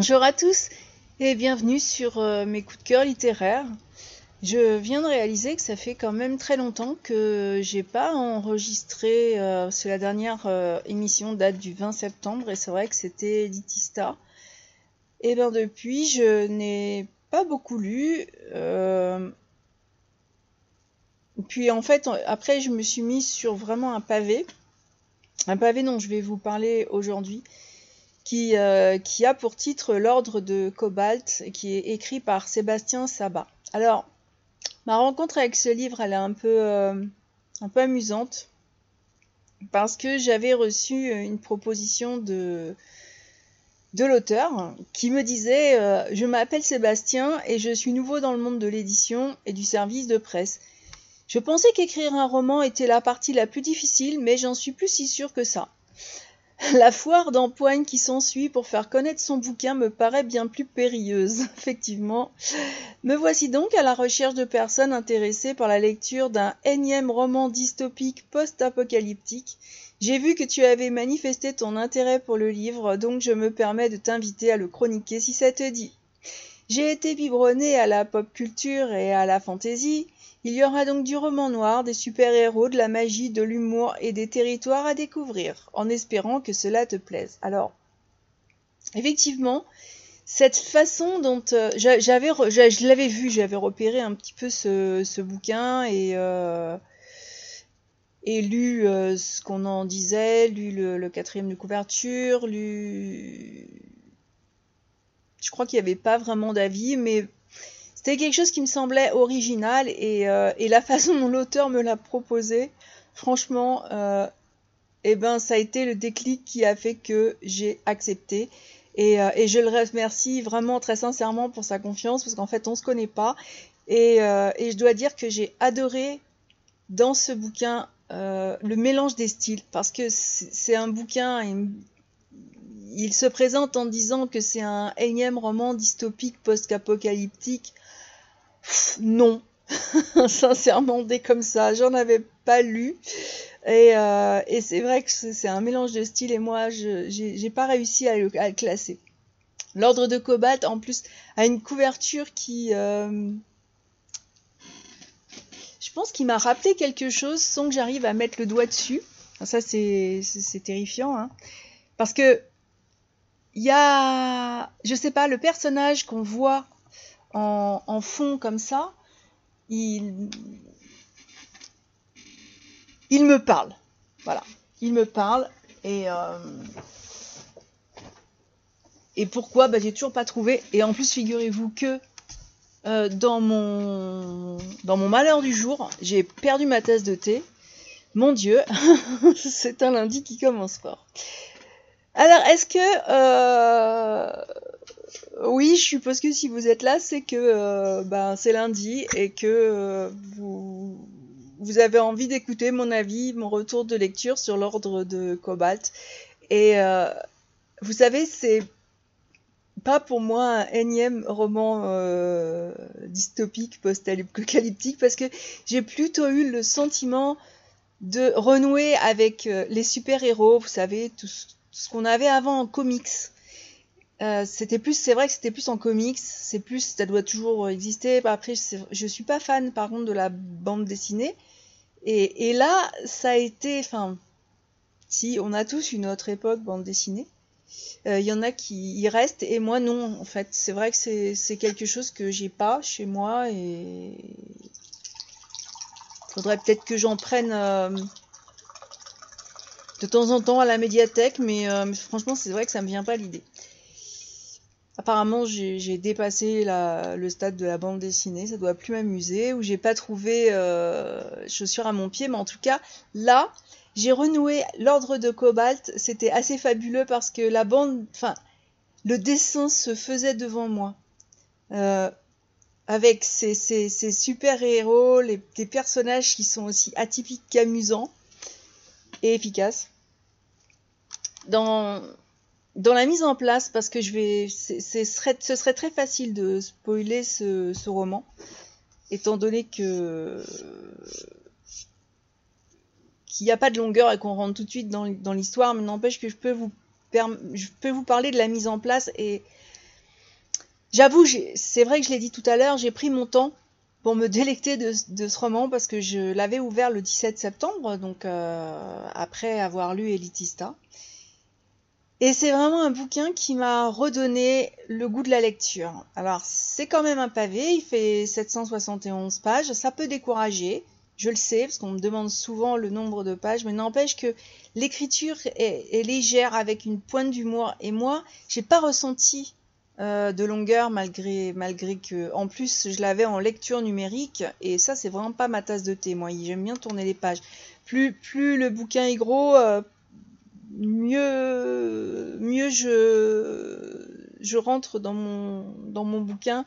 Bonjour à tous et bienvenue sur euh, mes coups de cœur littéraires. Je viens de réaliser que ça fait quand même très longtemps que j'ai pas enregistré. Euh, c'est la dernière euh, émission date du 20 septembre et c'est vrai que c'était Litista. Et bien depuis, je n'ai pas beaucoup lu. Puis en fait, après, je me suis mise sur vraiment un pavé. Un pavé dont je vais vous parler aujourd'hui qui, euh, qui a pour titre L'Ordre de Cobalt, qui est écrit par Sébastien Sabat. Alors, ma rencontre avec ce livre, elle est un peu, euh, un peu amusante, parce que j'avais reçu une proposition de, de l'auteur qui me disait euh, Je m'appelle Sébastien et je suis nouveau dans le monde de l'édition et du service de presse. Je pensais qu'écrire un roman était la partie la plus difficile, mais j'en suis plus si sûr que ça. La foire d'empoigne qui s'ensuit pour faire connaître son bouquin me paraît bien plus périlleuse, effectivement. Me voici donc à la recherche de personnes intéressées par la lecture d'un énième roman dystopique post-apocalyptique. J'ai vu que tu avais manifesté ton intérêt pour le livre, donc je me permets de t'inviter à le chroniquer si ça te dit. J'ai été biberonné à la pop culture et à la fantaisie, il y aura donc du roman noir, des super-héros, de la magie, de l'humour et des territoires à découvrir, en espérant que cela te plaise. Alors, effectivement, cette façon dont euh, j'avais, je, l'avais vu, j'avais repéré un petit peu ce, bouquin et euh, et lu euh, ce qu'on en disait, lu le, quatrième de couverture, lu. Je crois qu'il n'y avait pas vraiment d'avis, mais c'était quelque chose qui me semblait original et, euh, la façon dont l'auteur me l'a proposé, franchement, euh, eh ben, ça a été le déclic qui a fait que j'ai accepté. Et, euh, je le remercie vraiment très sincèrement pour sa confiance parce qu'en fait, on se connaît pas. Et, je dois dire que j'ai adoré dans ce bouquin le mélange des styles parce que c'est un bouquin. il se présente en disant que c'est un énième roman dystopique post-apocalyptique non. Sincèrement, dès comme ça, j'en avais pas lu. Euh, et, c'est vrai que c'est un mélange de styles et moi, je j'ai pas réussi à le, classer. L'ordre de Cobalt, en plus, a une couverture qui. Euh, je pense qu'il m'a rappelé quelque chose sans que j'arrive à mettre le doigt dessus. Ça, c'est terrifiant. Hein. Parce que. Il y a. Je sais pas, le personnage qu'on voit en, fond comme ça, il, me parle. Voilà, il me parle et euh, pourquoi? Bah, J'ai toujours pas trouvé. Et en plus, figurez-vous que euh, dans mon dans mon malheur du jour, j'ai perdu ma tasse de thé. Mon Dieu, c'est un lundi qui commence fort. Alors, est-ce que euh, oui, je suppose que si vous êtes là, c'est que euh, ben, c'est lundi et que euh, vous, avez envie d'écouter mon avis, mon retour de lecture sur l'ordre de Cobalt. Et euh, vous savez, c'est pas pour moi un énième roman dystopique, post-apocalyptique, parce que j'ai plutôt eu le sentiment de renouer avec les super-héros, vous savez, tout ce qu'on avait avant en comics. Euh, c'était plus, c'est vrai que c'était plus en comics, c'est plus, ça doit toujours exister. Après, je suis pas fan par contre de la bande dessinée. Et, là, ça a été, enfin, si on a tous une autre époque bande dessinée, il euh, y en a qui y restent et moi non. En fait, c'est vrai que c'est quelque chose que j'ai pas chez moi et faudrait peut-être que j'en prenne euh, de temps en temps à la médiathèque, mais franchement, c'est vrai que ça me vient pas l'idée. Apparemment, j'ai dépassé le stade de la bande dessinée, ça doit plus m'amuser, ou j'ai pas trouvé euh, chaussures à mon pied, mais en tout cas, là, j'ai renoué l'ordre de Cobalt, c'était assez fabuleux parce que la bande, enfin, le dessin se faisait devant moi. Euh, avec ces, super-héros, des personnages qui sont aussi atypiques qu'amusants et efficaces. Dans, dans la mise en place, parce que je vais, ce serait très facile de spoiler ce, roman, étant donné que qu'il n'y a pas de longueur et qu'on rentre tout de suite dans, l'histoire, mais n'empêche que je peux vous parler de la mise en place et J'avoue, c'est vrai que je l'ai dit tout à l'heure, j'ai pris mon temps pour me délecter de, ce roman parce que je l'avais ouvert le 17 septembre, donc euh, après avoir lu Elitista. Et c'est vraiment un bouquin qui m'a redonné le goût de la lecture. Alors c'est quand même un pavé, il fait 771 pages, ça peut décourager, je le sais, parce qu'on me demande souvent le nombre de pages, mais n'empêche que l'écriture est, légère avec une pointe d'humour. Et moi, j'ai pas ressenti euh, de longueur malgré, que, en plus, je l'avais en lecture numérique. Et ça, c'est vraiment pas ma tasse de thé. Moi, j'aime bien tourner les pages. Plus, plus le bouquin est gros, euh, mieux, mieux je, rentre dans mon, dans mon bouquin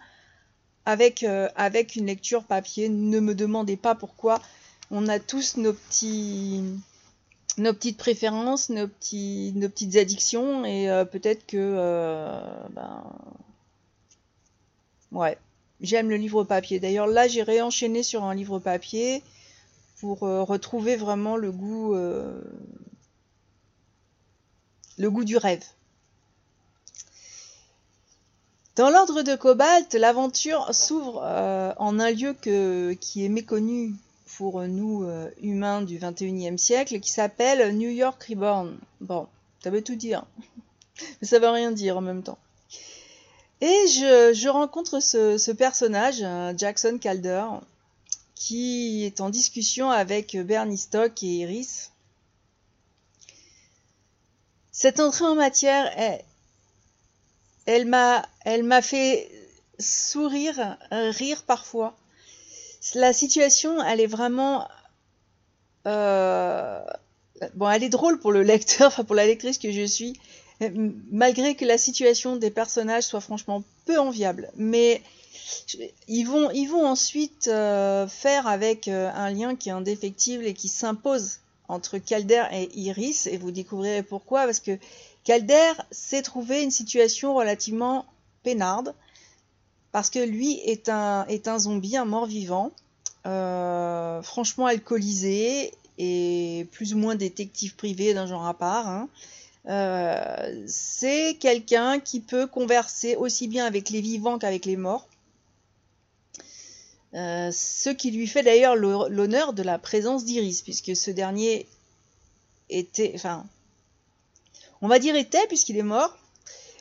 avec, euh, avec une lecture papier. Ne me demandez pas pourquoi. On a tous nos petits nos petites préférences, nos, petits, nos petites addictions, et euh, peut-être que euh, ben, ouais, j'aime le livre papier. D'ailleurs là j'ai réenchaîné sur un livre papier pour retrouver vraiment le goût le goût du rêve. Dans l'ordre de Cobalt, l'aventure s'ouvre euh, en un lieu qui est méconnu pour nous euh, humains du 21e siècle, qui s'appelle New York Reborn. Bon, ça veut tout dire, mais ça veut rien dire en même temps. Et je, rencontre ce, personnage, Jackson Calder, qui est en discussion avec Bernie Stock et Iris, cette entrée en matière, elle, m'a, elle m'a fait sourire, rire parfois. La situation, elle est vraiment, euh, bon, elle est drôle pour le lecteur, enfin pour la lectrice que je suis, malgré que la situation des personnages soit franchement peu enviable. Mais ils vont, ils ensuite euh, faire avec euh, un lien qui est indéfectible et qui s'impose entre Calder et Iris, et vous découvrirez pourquoi, parce que Calder s'est trouvé une situation relativement peinarde, parce que lui est un, est un zombie, un mort-vivant, euh, franchement alcoolisé et plus ou moins détective privé d'un genre à part. Hein. Euh, c'est quelqu'un qui peut converser aussi bien avec les vivants qu'avec les morts. Euh, ce qui lui fait d'ailleurs l'honneur de la présence d'Iris, puisque ce dernier était, enfin, on va dire était, puisqu'il est mort,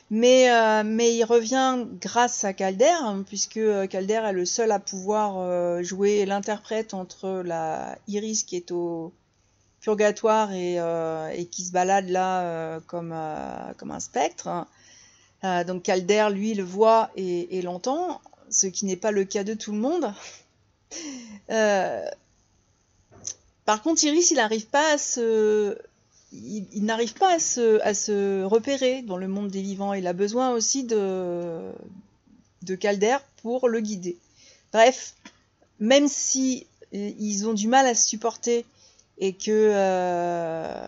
mais, euh, il revient grâce à Calder, hein, puisque euh, Calder est le seul à pouvoir jouer l'interprète entre la Iris qui est au purgatoire et, qui se balade là comme, comme un spectre. donc Calder, lui, le voit et l'entend ce qui n'est pas le cas de tout le monde. Euh, par contre, Iris, il n'arrive pas à se, il, n'arrive pas à se, repérer dans le monde des vivants. Il a besoin aussi de, de Calder pour le guider. Bref, même si euh, ils ont du mal à se supporter et que euh,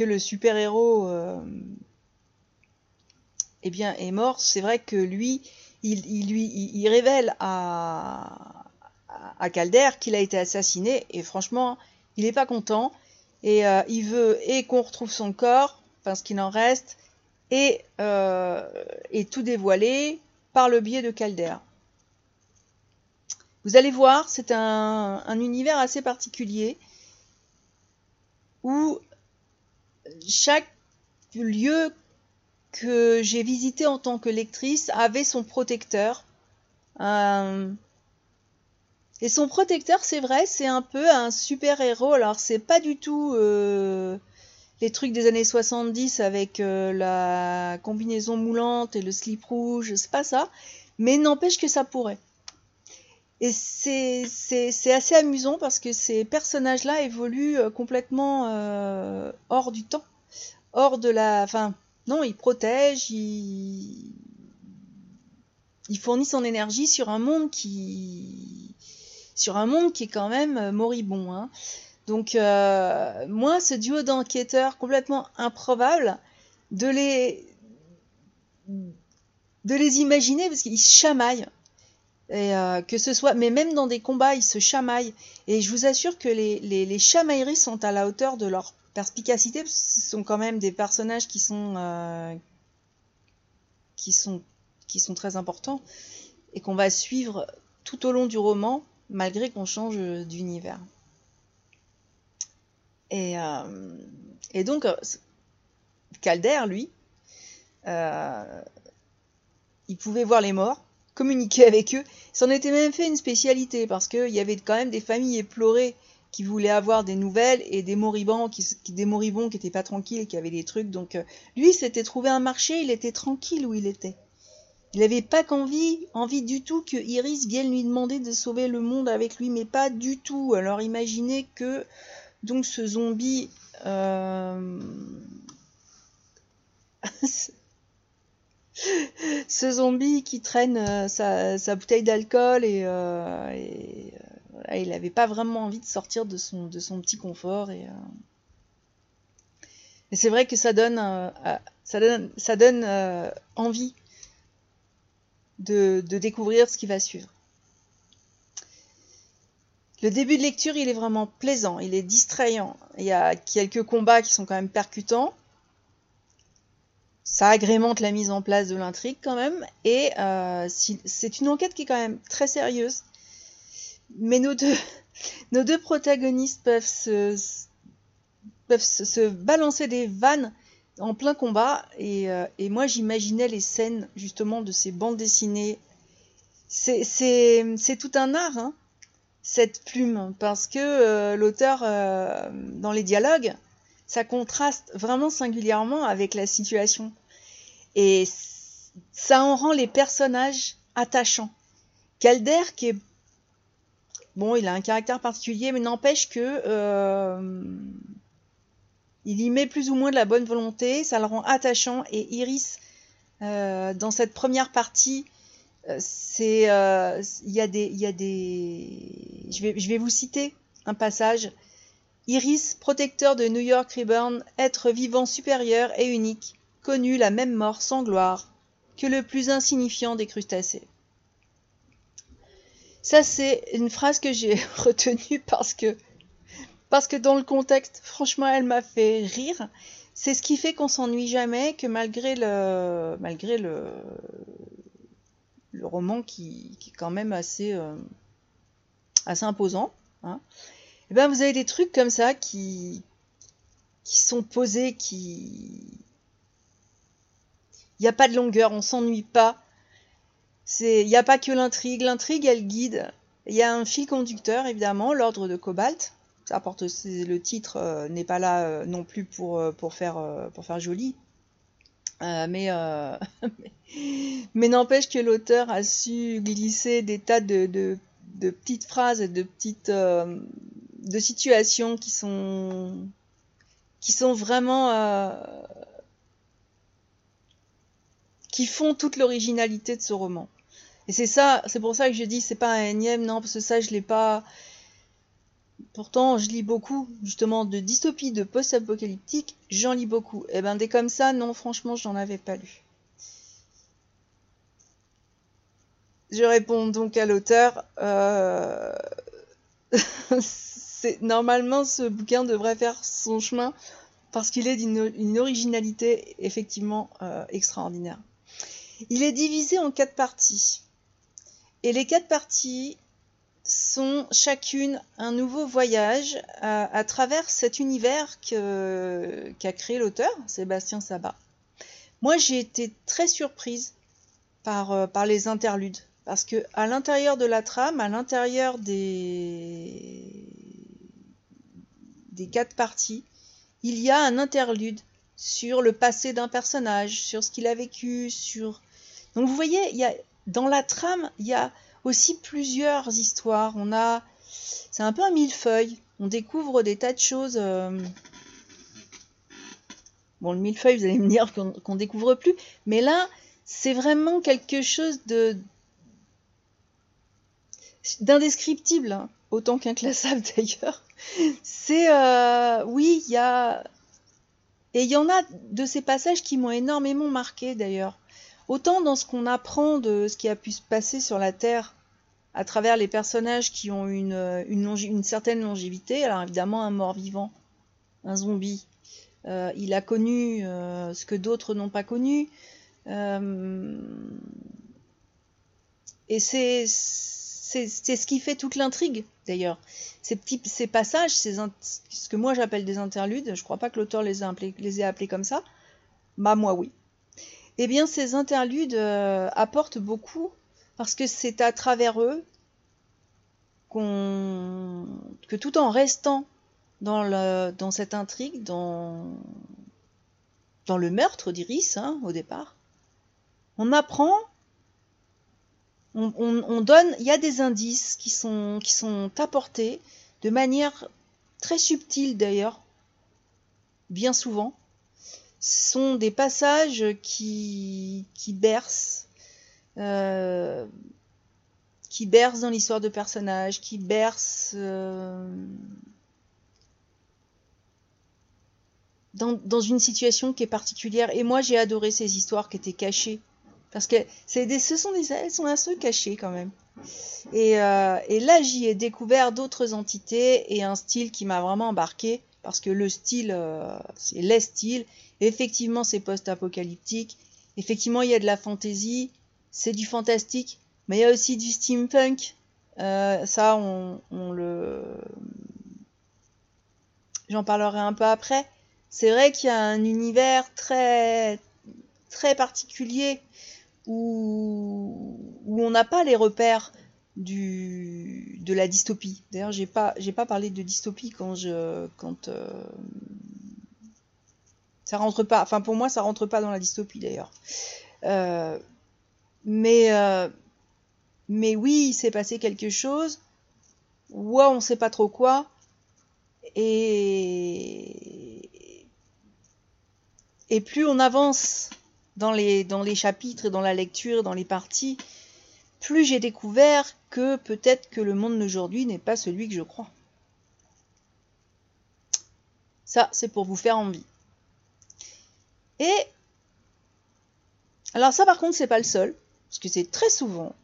le super héros eh bien est mort, c'est vrai que lui, il, lui, révèle à, Calder qu'il a été assassiné et franchement, il n'est pas content et euh, il veut et qu'on retrouve son corps, enfin ce qu'il en reste, et, euh, et tout dévoiler par le biais de Calder. Vous allez voir, c'est un, univers assez particulier où chaque lieu que j'ai visité en tant que lectrice avait son protecteur. Euh, et son protecteur, c'est vrai, c'est un peu un super-héros. Alors, c'est pas du tout euh, les trucs des années 70 avec euh, la combinaison moulante et le slip rouge, c'est pas ça. Mais n'empêche que ça pourrait. Et c'est assez amusant parce que ces personnages-là évoluent complètement hors du temps, hors de la. Non, il protège, il... il fournit son énergie sur un monde qui sur un monde qui est quand même euh, moribond. Hein. Donc euh, moi, ce duo d'enquêteurs complètement improbable, de les de les imaginer parce qu'ils se chamaillent. Et euh, que ce soit, mais même dans des combats, ils se chamaillent. Et je vous assure que les, les, les chamailleries sont à la hauteur de leur perspicacité, ce sont quand même des personnages qui sont, euh, qui sont très importants et qu'on va suivre tout au long du roman, malgré qu'on change d'univers. Et, euh, donc, Calder, lui, euh, il pouvait voir les morts, communiquer avec eux. C'en était même fait une spécialité parce qu'il y avait quand même des familles éplorées qui voulaient avoir des nouvelles et des moribonds qui, des moribonds qui étaient pas tranquilles, qui avaient des trucs. Donc euh, lui, s'était trouvé un marché, il était tranquille où il était. Il n'avait pas qu'envie, envie du tout que Iris vienne lui demander de sauver le monde avec lui, mais pas du tout. Alors imaginez que donc ce zombie euh... ce zombie qui traîne euh, sa, bouteille d'alcool et, euh, il n'avait pas vraiment envie de sortir de son, petit confort. Et, c'est vrai que ça donne, donne envie de, découvrir ce qui va suivre. Le début de lecture, il est vraiment plaisant, il est distrayant. Il y a quelques combats qui sont quand même percutants ça agrémente la mise en place de l'intrigue quand même. Et euh, c'est une enquête qui est quand même très sérieuse. Mais nos deux, nos deux protagonistes peuvent se, peuvent se, balancer des vannes en plein combat. Et, euh, et moi, j'imaginais les scènes justement de ces bandes dessinées. C'est tout un art, hein, cette plume, parce que euh, l'auteur, dans les dialogues, ça contraste vraiment singulièrement avec la situation. Et ça en rend les personnages attachants. Calder, qui est. Bon, il a un caractère particulier, mais n'empêche que. Euh, il y met plus ou moins de la bonne volonté, ça le rend attachant. Et Iris, euh, dans cette première partie, euh, c'est. Il y a des. Il y a des... Je, vais, je vais vous citer un passage. Iris, protecteur de New York Reborn, être vivant supérieur et unique, connut la même mort sans gloire que le plus insignifiant des crustacés. Ça, c'est une phrase que j'ai retenue parce que, parce que dans le contexte, franchement, elle m'a fait rire. C'est ce qui fait qu'on s'ennuie jamais, que malgré le, malgré le, le roman qui, qui est quand même assez, euh, assez imposant, hein, eh ben vous avez des trucs comme ça qui, qui sont posés, qui... Il n'y a pas de longueur, on s'ennuie pas. Il n'y a pas que l'intrigue. L'intrigue, elle guide. Il y a un fil conducteur, évidemment, l'ordre de Cobalt. Ça apporte, le titre euh, n'est pas là euh, non plus pour, euh, pour, faire, pour faire joli. mais mais n'empêche que l'auteur a su glisser des tas de, de, petites phrases, de petites de situations qui sont qui sont vraiment qui font toute l'originalité de ce roman. Et c'est ça, c'est pour ça que je dis c'est pas un énième, non, parce que ça je l'ai pas. Pourtant, je lis beaucoup, justement, de dystopie, de post-apocalyptique, j'en lis beaucoup. Et eh ben des comme ça, non, franchement, j'en avais pas lu. Je réponds donc à l'auteur. Euh... normalement ce bouquin devrait faire son chemin parce qu'il est d'une originalité effectivement euh, extraordinaire. Il est divisé en quatre parties. Et les quatre parties sont chacune un nouveau voyage à, travers cet univers qu'a créé l'auteur, Sébastien Sabat. Moi, j'ai été très surprise par, euh, par les interludes, parce que à l'intérieur de la trame, à l'intérieur des, des quatre parties, il y a un interlude sur le passé d'un personnage, sur ce qu'il a vécu, sur... Donc vous voyez, il y a, dans la trame, il y a aussi plusieurs histoires. On a... C'est un peu un millefeuille. On découvre des tas de choses... Euh, bon, le millefeuille, vous allez me dire qu'on découvre plus. Mais là, c'est vraiment quelque chose de d'indescriptible, hein, autant qu'inclassable d'ailleurs. C'est euh, oui, il y a et il y en a de ces passages qui m'ont énormément marqué d'ailleurs. Autant dans ce qu'on apprend de ce qui a pu se passer sur la Terre à travers les personnages qui ont une, une, certaine longévité. Alors évidemment, un mort-vivant, un zombie, euh, il a connu euh, ce que d'autres n'ont pas connu. Euh, et c'est ce qui fait toute l'intrigue, d'ailleurs. Ces petits ces passages, ces ce que moi j'appelle des interludes, je crois pas que l'auteur les, les ait appelés comme ça, bah moi oui. Eh bien, ces interludes euh, apportent beaucoup parce que c'est à travers eux que tout en restant dans, le, cette intrigue, dans, le meurtre d'Iris, hein, au départ, on apprend, on, donne, il y a des indices qui sont apportés de manière très subtile d'ailleurs, bien souvent. Sont des passages qui, bercent, euh, qui bercent dans l'histoire de personnages, qui bercent euh, dans, une situation qui est particulière. Et moi, j'ai adoré ces histoires qui étaient cachées. Parce que ce sont des, elles sont un peu cachées quand même. Et, euh, et là, j'y ai découvert d'autres entités et un style qui m'a vraiment embarqué. Parce que le style, euh, c'est les styles. Effectivement, c'est post-apocalyptique. Effectivement, il y a de la fantaisie. C'est du fantastique. Mais il y a aussi du steampunk. Euh, ça, on, on le. J'en parlerai un peu après c'est vrai qu'il y a un univers très très particulier où, où on n'a pas les repères de la dystopie. D'ailleurs, j'ai pas j'ai pas parlé de dystopie quand je quand euh, ça rentre pas. Enfin, pour moi, ça rentre pas dans la dystopie d'ailleurs. Euh, mais euh, mais oui, il s'est passé quelque chose. Ouais, on sait pas trop quoi. Et et plus on avance dans les, dans les chapitres, dans la lecture, dans les parties, plus j'ai découvert que peut-être que le monde d'aujourd'hui n'est pas celui que je crois. Ça, c'est pour vous faire envie. Et alors ça par contre, c'est pas le seul, parce que c'est très souvent.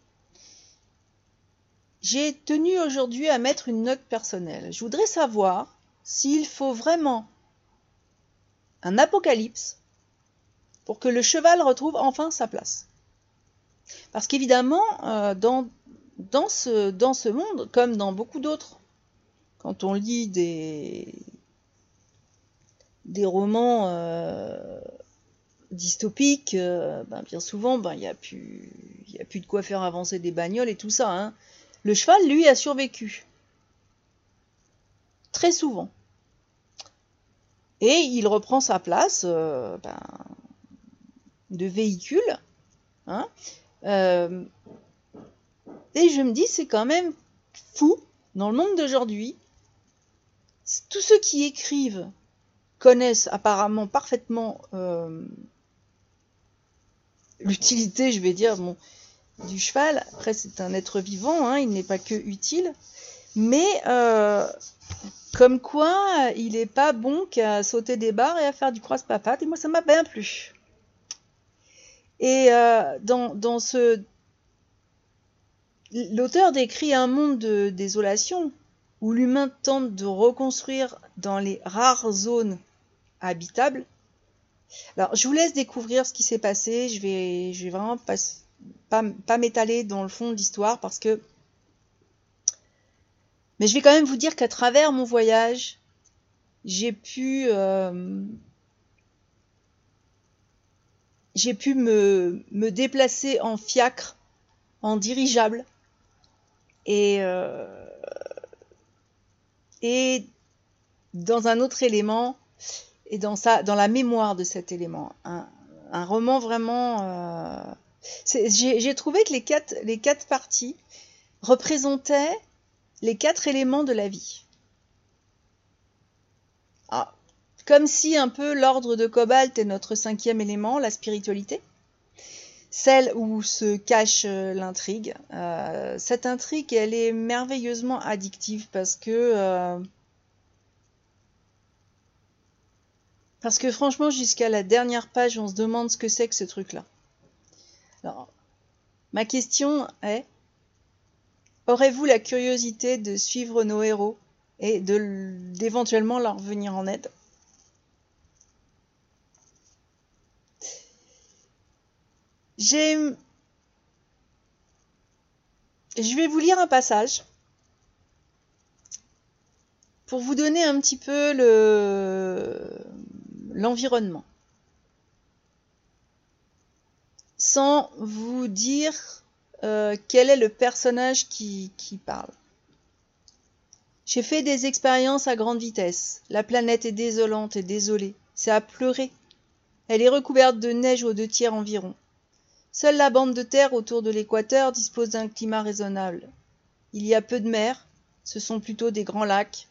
J'ai tenu aujourd'hui à mettre une note personnelle. Je voudrais savoir s'il faut vraiment un apocalypse pour que le cheval retrouve enfin sa place. Parce qu'évidemment, euh, dans, dans, ce, dans ce monde, comme dans beaucoup d'autres, quand on lit des, des romans euh, dystopiques, euh, ben, bien souvent, ben, il n'y a, plus, a plus de quoi faire avancer des bagnoles et tout ça. Hein. Le cheval, lui, a survécu. Très souvent. Et il reprend sa place ben, de véhicule. Hein, euh, et je me dis, c'est quand même fou, dans le monde d'aujourd'hui, tous ceux qui écrivent connaissent apparemment parfaitement euh, l'utilité, je vais dire, du cheval. Après, c'est un être vivant, hein, il n'est pas que utile. Mais comme quoi, il n'est pas bon qu'à sauter des barres et à faire du croise-papate. Et moi, ça m'a bien plu. Et euh, dans, ce... L'auteur décrit un monde de désolation où l'humain tente de reconstruire dans les rares zones habitables. Alors, je vous laisse découvrir ce qui s'est passé. Je vais, je vais vraiment pas, pas, pas m'étaler dans le fond de l'histoire parce que mais je vais quand même vous dire qu'à travers mon voyage, j'ai pu euh, j'ai pu me, déplacer en fiacre, en dirigeable, et, euh, dans un autre élément, et dans, la mémoire de cet élément. Un, un roman vraiment... Euh, j'ai trouvé que les quatre, les quatre parties représentaient les quatre éléments de la vie. Ah, comme si un peu l'ordre de Cobalt est notre cinquième élément, la spiritualité, celle où se cache euh, l'intrigue. Euh, cette intrigue, elle est merveilleusement addictive parce que euh, parce que franchement, jusqu'à la dernière page, on se demande ce que c'est que ce truc-là. Alors, ma question est Aurez-vous la curiosité de suivre nos héros et d'éventuellement leur venir en aide? J'ai. Je vais vous lire un passage pour vous donner un petit peu le l'environnement. Sans vous dire euh, quel est le personnage qui, qui parle. J'ai fait des expériences à grande vitesse. La planète est désolante et désolée. C'est à pleurer. Elle est recouverte de neige aux deux tiers environ. Seule la bande de terre autour de l'équateur dispose d'un climat raisonnable. Il y a peu de mer, ce sont plutôt des grands lacs.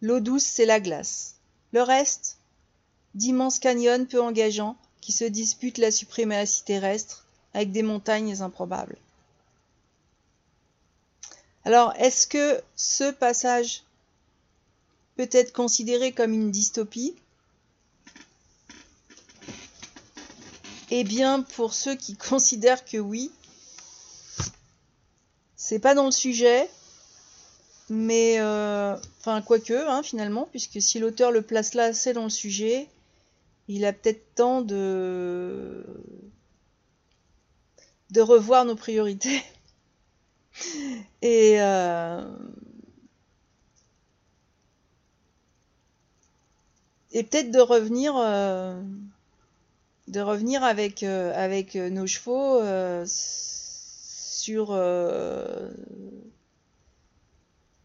L'eau douce, c'est la glace. Le reste, d'immenses canyons peu engageants qui se disputent la suprématie terrestre avec des montagnes improbables. Alors, est-ce que ce passage peut être considéré comme une dystopie? Eh bien, pour ceux qui considèrent que oui, c'est pas dans le sujet, mais euh, enfin quoique hein, finalement, puisque si l'auteur le place là assez dans le sujet, il a peut-être temps de de revoir nos priorités. Et euh, et peut-être de revenir euh, de revenir avec, euh, avec euh, nos chevaux euh, sur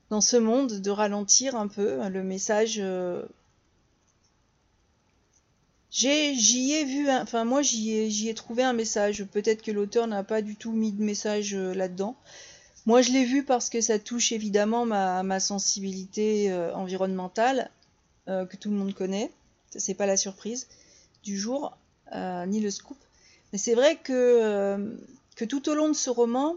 dans ce monde, de ralentir un peu le message. J'y ai, vu, enfin moi j'y ai, j'y ai trouvé un message. Peut-être que l'auteur n'a pas du tout mis de message là-dedans. Moi je l'ai vu parce que ça touche évidemment ma, ma sensibilité environnementale que tout le monde connaît. C'est pas la surprise du jour. Euh, ni le scoop. Mais c'est vrai que, euh, que tout au long de ce roman,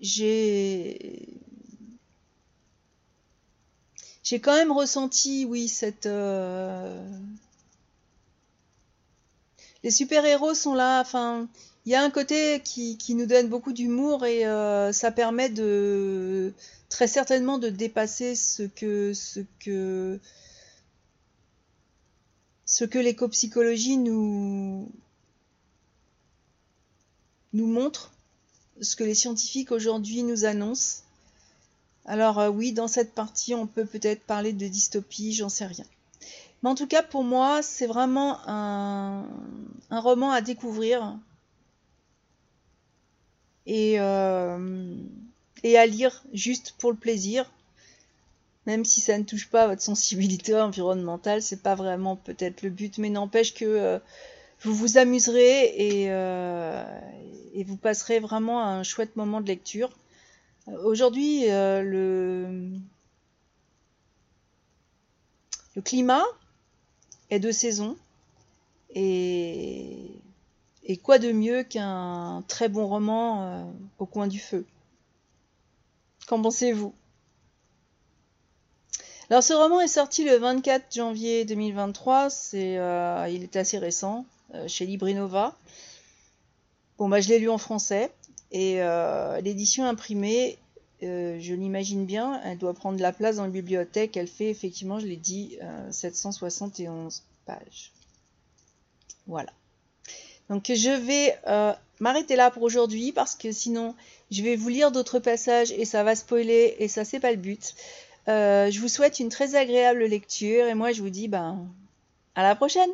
j'ai j'ai quand même ressenti, oui, cette euh, les super-héros sont là. Enfin, il y a un côté qui, nous donne beaucoup d'humour et ça permet de très certainement de dépasser ce que l'écopsychologie nous nous montre, ce que les scientifiques aujourd'hui nous annoncent. Alors euh, oui, dans cette partie, on peut peut-être parler de dystopie, j'en sais rien. Mais en tout cas, pour moi, c'est vraiment un, un, roman à découvrir. Et euh, et à lire juste pour le plaisir. Même si ça ne touche pas votre sensibilité environnementale, c'est pas vraiment peut-être le but, mais n'empêche que euh, vous vous amuserez et, euh, et, vous passerez vraiment un chouette moment de lecture. Aujourd'hui, le, le climat est de saison et, et quoi de mieux qu'un très bon roman au coin du feu? Qu'en pensez-vous? Alors ce roman est sorti le 24 janvier 2023, c'est, euh, il est assez récent, euh, chez Librinova. Bon bah je l'ai lu en français et euh, l'édition imprimée, je l'imagine bien, elle doit prendre la place dans la bibliothèque, elle fait effectivement, je l'ai dit, 771 pages. Voilà. Donc je vais m'arrêter là pour aujourd'hui parce que sinon je vais vous lire d'autres passages et ça va spoiler et ça c'est pas le but. Euh, je vous souhaite une très agréable lecture et moi je vous dis ben à la prochaine